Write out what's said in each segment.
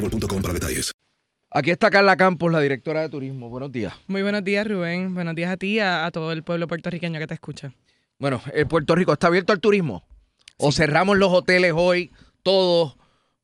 boostmobile.com para detalles. Aquí está Carla Campos, la directora de turismo. Buenos días. Muy buenos días, Rubén. Buenos días a ti y a, a todo el pueblo puertorriqueño que te escucha. Bueno, eh, Puerto Rico está abierto al turismo. O cerramos los hoteles hoy, todos,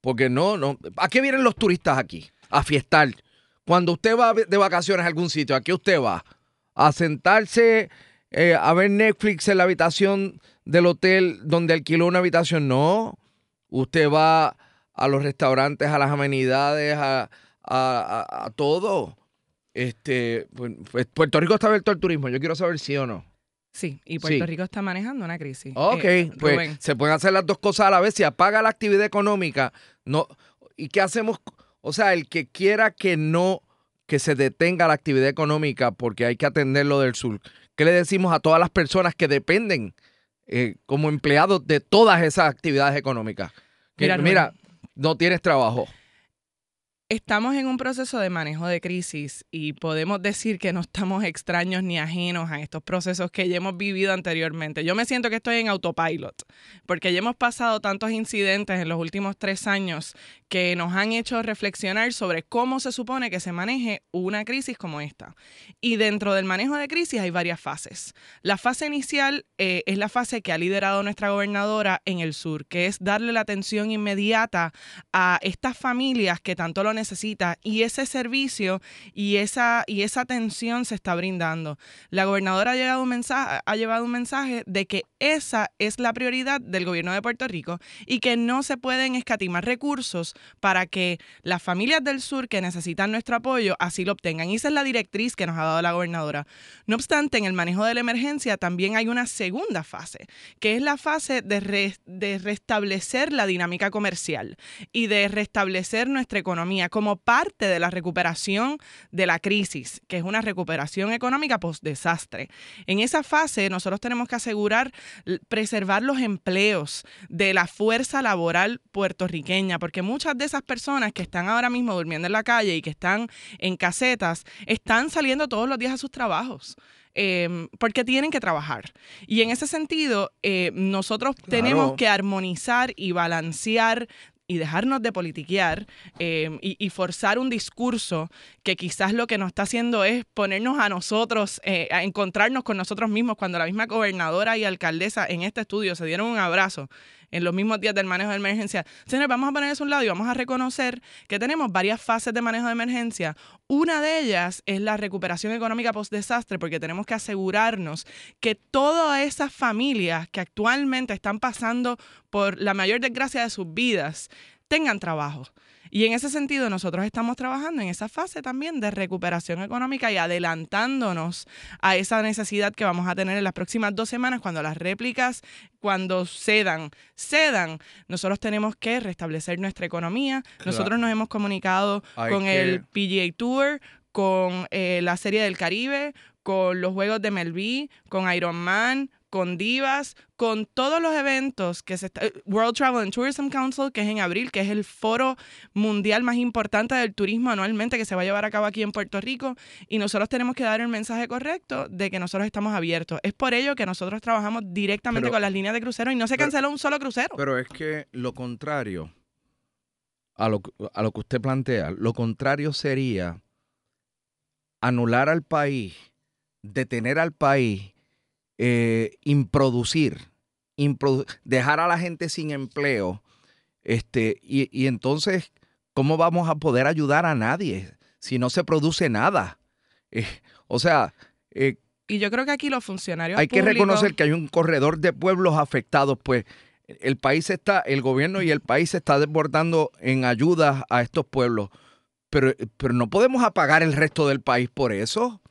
porque no, no. ¿A qué vienen los turistas aquí? A fiestar. Cuando usted va de vacaciones a algún sitio, ¿a qué usted va? A sentarse eh, a ver Netflix en la habitación del hotel donde alquiló una habitación. No. Usted va a los restaurantes, a las amenidades, a, a- a- a todo. Este, pues, pues, Puerto Rico está abierto al turismo. Yo quiero saber sí o no. Sí, y Puerto Sí. Rico está manejando una crisis. Ok, Eh, pues se pueden hacer las dos cosas a la vez. Si apaga la actividad económica, no. ¿Y qué hacemos? O sea, el que quiera que no, que se detenga la actividad económica porque hay que atender lo del sur. ¿Qué le decimos a todas las personas que dependen eh, como empleados de todas esas actividades económicas? Que, Mira, mira. No tienes trabajo. Estamos en un proceso de manejo de crisis y podemos decir que no estamos extraños ni ajenos a estos procesos que ya hemos vivido anteriormente. Yo me siento que estoy en autopilot porque ya hemos pasado tantos incidentes en los últimos tres años que nos han hecho reflexionar sobre cómo se supone que se maneje una crisis como esta. Y dentro del manejo de crisis hay varias fases. La fase inicial eh, es la fase que ha liderado nuestra gobernadora en el sur, que es darle la atención inmediata a estas familias que tanto lo necesitan y ese servicio y esa, y esa atención se está brindando. La gobernadora ha, llegado un mensaje, ha llevado un mensaje de que esa es la prioridad del gobierno de Puerto Rico y que no se pueden escatimar recursos para que las familias del sur que necesitan nuestro apoyo así lo obtengan. Y esa es la directriz que nos ha dado la gobernadora. No obstante, en el manejo de la emergencia también hay una segunda fase, que es la fase de, re- de restablecer la dinámica comercial y de restablecer nuestra economía como parte de la recuperación de la crisis, que es una recuperación económica post-desastre. En esa fase nosotros tenemos que asegurar preservar los empleos de la fuerza laboral puertorriqueña, porque muchas de esas personas que están ahora mismo durmiendo en la calle y que están en casetas, están saliendo todos los días a sus trabajos. eh, porque tienen que trabajar. Y en ese sentido, eh, nosotros tenemos que armonizar y balancear y dejarnos de politiquear eh, y, y forzar un discurso que quizás lo que nos está haciendo es ponernos a nosotros, eh, a encontrarnos con nosotros mismos, cuando la misma gobernadora y alcaldesa en este estudio se dieron un abrazo en los mismos días del manejo de emergencia. Señores, vamos a poner eso a un lado y vamos a reconocer que tenemos varias fases de manejo de emergencia. Una de ellas es la recuperación económica post-desastre, porque tenemos que asegurarnos que todas esas familias que actualmente están pasando por la mayor desgracia de sus vidas tengan trabajo. Y en ese sentido, nosotros estamos trabajando en esa fase también de recuperación económica y adelantándonos a esa necesidad que vamos a tener en las próximas dos semanas cuando las réplicas, cuando cedan, cedan. Nosotros tenemos que restablecer nuestra economía. Nosotros nos hemos comunicado Hay con que- el PGA Tour, con eh, la Serie del Caribe, con los Juegos de Melví, con Iron Man, con Divas, con todos los eventos que se está, World Travel and Tourism Council, que es en abril, que es el foro mundial más importante del turismo anualmente que se va a llevar a cabo aquí en Puerto Rico, y nosotros tenemos que dar el mensaje correcto de que nosotros estamos abiertos. Es por ello que nosotros trabajamos directamente Pero- con las líneas de crucero y no se pero- canceló un solo crucero. Pero es que lo contrario a lo, a lo que usted plantea, lo contrario sería anular al país, detener al país, eh, improducir, improdu- dejar a la gente sin empleo, este, y, y entonces, ¿cómo vamos a poder ayudar a nadie si no se produce nada? Eh, o sea, eh, y yo creo que aquí los funcionarios hay que reconocer que hay un corredor de pueblos afectados, pues el país está, el gobierno y el país se está desbordando en ayudas a estos pueblos, pero, pero no podemos apagar el resto del país por eso.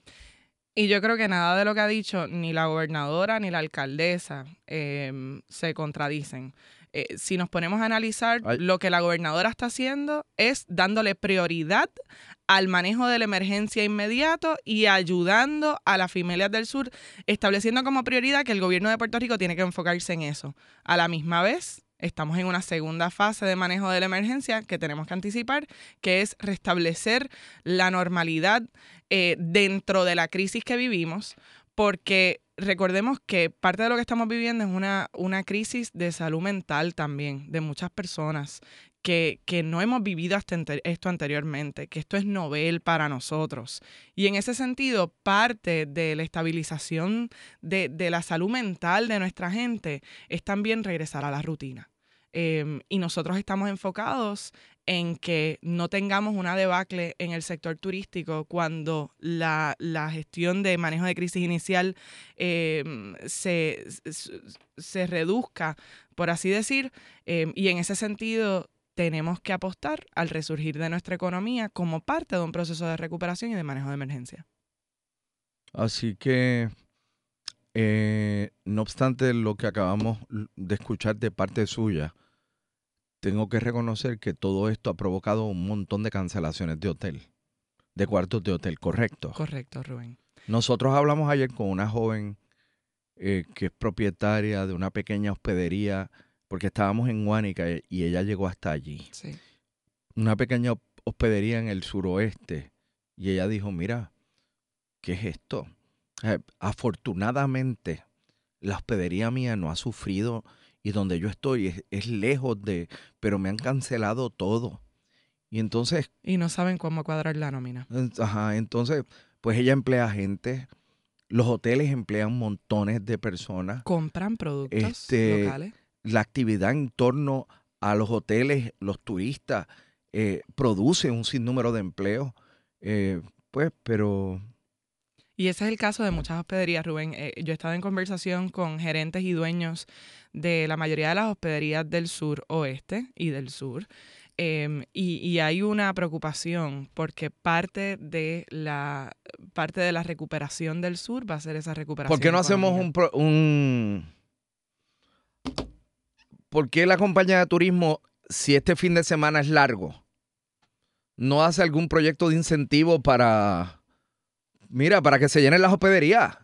Y yo creo que nada de lo que ha dicho ni la gobernadora ni la alcaldesa eh, se contradicen. Eh, si nos ponemos a analizar, Ay. lo que la gobernadora está haciendo es dándole prioridad al manejo de la emergencia inmediato y ayudando a las familias del sur, estableciendo como prioridad que el gobierno de Puerto Rico tiene que enfocarse en eso. A la misma vez, estamos en una segunda fase de manejo de la emergencia que tenemos que anticipar, que es restablecer la normalidad eh, dentro de la crisis que vivimos, porque recordemos que parte de lo que estamos viviendo es una, una crisis de salud mental también, de muchas personas que, que no hemos vivido hasta esto anteriormente, que esto es novel para nosotros. Y en ese sentido, parte de la estabilización de, de la salud mental de nuestra gente es también regresar a la rutina. Em, y nosotros estamos enfocados en que no tengamos una debacle en el sector turístico cuando la, la gestión de manejo de crisis inicial em, se, se- reduzca, por así decir, em, y en ese sentido tenemos que apostar al resurgir de nuestra economía como parte de un proceso de recuperación y de manejo de emergencia. Así que, eh, no obstante lo que acabamos de escuchar de parte suya, tengo que reconocer que todo esto ha provocado un montón de cancelaciones de hotel, de cuartos de hotel, correcto. Correcto, Rubén. Nosotros hablamos ayer con una joven eh, que es propietaria de una pequeña hospedería, porque estábamos en Guánica y ella llegó hasta allí. Sí. Una pequeña hospedería en el suroeste. Y ella dijo, mira, ¿qué es esto? Eh, afortunadamente, la hospedería mía no ha sufrido y donde yo estoy es, es lejos de, pero me han cancelado todo. Y entonces, Y no saben cómo cuadrar la nómina. ajá, entonces, pues ella emplea gente, los hoteles emplean montones de personas. Compran productos Este, locales. La actividad en torno a los hoteles, los turistas, eh, produce un sinnúmero de empleos. Eh, pues, pero Y ese es el caso de muchas hospederías, Rubén. Eh, yo he estado en conversación con gerentes y dueños de la mayoría de las hospederías del sur oeste y del sur. em, y, y hay una preocupación porque parte de la parte de la recuperación del sur va a ser esa recuperación. ¿por qué no hacemos un, pro- un... ¿Por qué la compañía de turismo, si este fin de semana es largo, no hace algún proyecto de incentivo para, mira, para que se llenen las hospederías?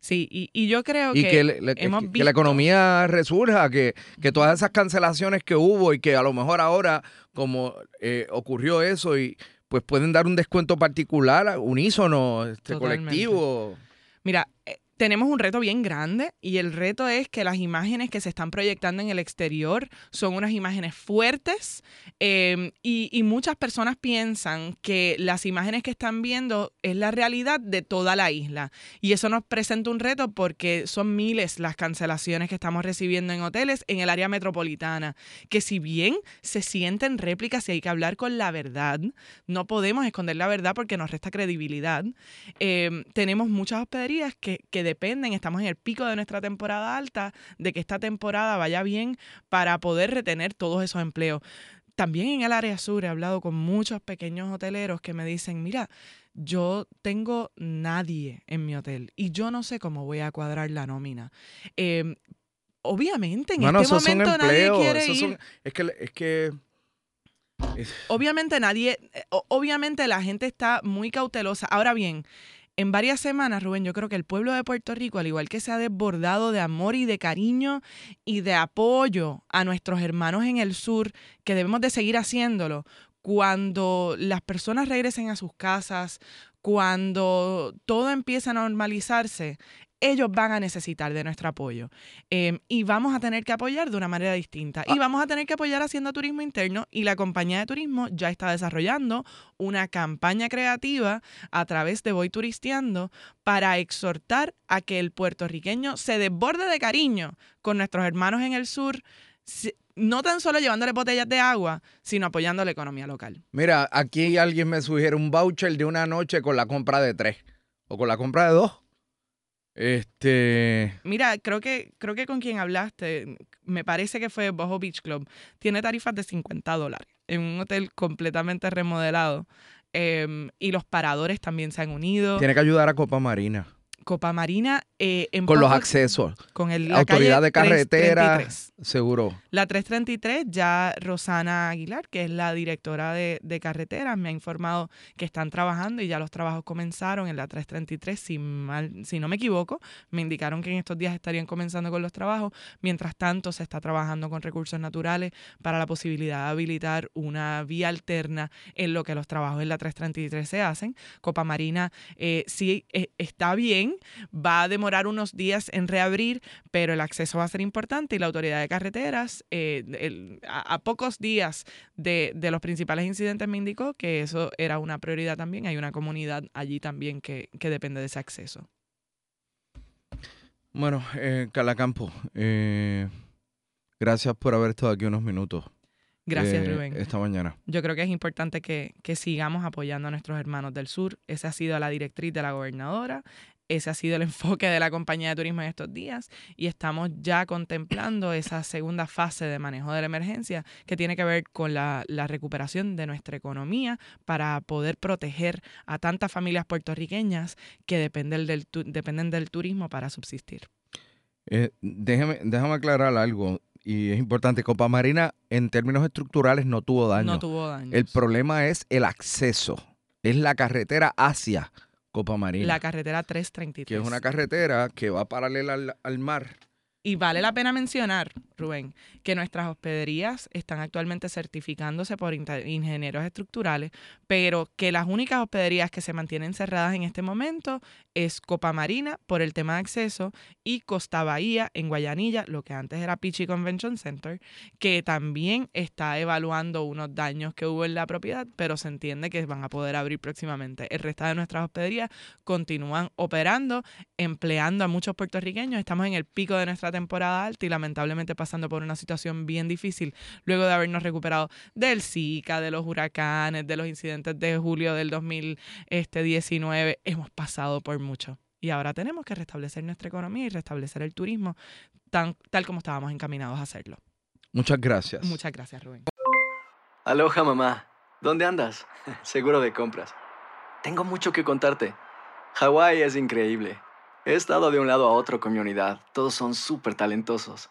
Sí, y, y yo creo y que, que, le- hemos que- que visto- la economía resurja, que, que todas esas cancelaciones que hubo y que a lo mejor ahora, como eh, ocurrió eso, y pues pueden dar un descuento particular, unísono, este Totalmente. colectivo. Mira, eh, tenemos un reto bien grande y el reto es que las imágenes que se están proyectando en el exterior son unas imágenes fuertes eh, y, muchas personas piensan que las imágenes que están viendo es la realidad de toda la isla y eso nos presenta un reto porque son miles las cancelaciones que estamos recibiendo en hoteles en el área metropolitana, que si bien se sienten réplicas y hay que hablar con la verdad, no podemos esconder la verdad porque nos resta credibilidad. Eh, tenemos muchas hospederías que dependen, estamos en el pico de nuestra temporada alta, de que esta temporada vaya bien para poder retener todos esos empleos. también en el área sur he hablado con muchos pequeños hoteleros que me dicen, mira, yo tengo nadie en mi hotel y yo no sé cómo voy a cuadrar la nómina. Eh, obviamente, en este momento nadie quiere esos ir. son- es que, es que es- Obviamente nadie, eh, obviamente la gente está muy cautelosa. Ahora bien, en varias semanas, Rubén, yo creo que el pueblo de Puerto Rico, al igual que se ha desbordado de amor y de cariño y de apoyo a nuestros hermanos en el sur, que debemos de seguir haciéndolo, cuando las personas regresen a sus casas, cuando todo empieza a normalizarse, ellos van a necesitar de nuestro apoyo. Eh, y vamos a tener que apoyar de una manera distinta. Y vamos a tener que apoyar haciendo turismo interno. Y la compañía de turismo ya está desarrollando una campaña creativa a través de Voy Turisteando para exhortar a que el puertorriqueño se desborde de cariño con nuestros hermanos en el sur, no tan solo llevándole botellas de agua, sino apoyando la economía local. Mira, aquí alguien me sugiere un voucher de una noche con la compra de tres o con la compra de dos. Este, Mira, creo que, creo que con quien hablaste, me parece que fue Boho Beach Club, tiene tarifas de 50 dólares en un hotel completamente remodelado. Em, y los paradores también se han unido. tiene que ayudar a Copa Marina Copa Marina eh, en con los accesos. con el, la Autoridad calle de carretera, 333. seguro. La 333, ya Rosana Aguilar, que es la directora de, de carreteras, me ha informado que están trabajando y ya los trabajos comenzaron en la 333, si, mal, si no me equivoco. Me indicaron que en estos días estarían comenzando con los trabajos. Mientras tanto, se está trabajando con recursos naturales para la posibilidad de habilitar una vía alterna en lo que los trabajos en la 333 se hacen. Copa Marina eh, sí eh, está bien, va a demorar unos días en reabrir, pero el acceso va a ser importante y la autoridad de carreteras eh, el- a, a pocos días de, de los principales incidentes me indicó que eso era una prioridad también. Hay una comunidad allí también que, que depende de ese acceso. Bueno, eh, Calacampo, eh, gracias por haber estado aquí unos minutos. Gracias, eh, Rubén. Esta mañana. Yo creo que es importante que, que sigamos apoyando a nuestros hermanos del sur. Esa ha sido la directriz de la gobernadora. Ese ha sido el enfoque de la compañía de turismo en estos días y estamos ya contemplando esa segunda fase de manejo de la emergencia que tiene que ver con la, la recuperación de nuestra economía para poder proteger a tantas familias puertorriqueñas que dependen del, dependen del turismo para subsistir. Eh, déjame, déjame aclarar algo, y es importante. Copa Marina, en términos estructurales, no tuvo daño. No tuvo daño. El problema es el acceso. Es la carretera hacia Copa Marina. La carretera 333. que es una carretera que va paralela al, al mar. Y vale la pena mencionar, Rubén, que nuestras hospederías están actualmente certificándose por ingenieros estructurales, pero que las únicas hospederías que se mantienen cerradas en este momento es Copa Marina por el tema de acceso y Costa Bahía en Guayanilla, lo que antes era Pichi Convention Center, que también está evaluando unos daños que hubo en la propiedad, pero se entiende que van a poder abrir próximamente. El resto de nuestras hospederías continúan operando, empleando a muchos puertorriqueños. Estamos en el pico de nuestra temporada alta y lamentablemente pasando por una situación bien difícil luego de habernos recuperado del Zika, de los huracanes, de los incidentes de julio del 2019. Hemos pasado por mucho. Y ahora tenemos que restablecer nuestra economía y restablecer el turismo tan, tal como estábamos encaminados a hacerlo. Muchas gracias. Muchas gracias, Rubén. Aloha, mamá. ¿Dónde andas? Seguro de compras. Tengo mucho que contarte. Hawái es increíble. He estado de un lado a otro con mi unidad. Todos son súper talentosos.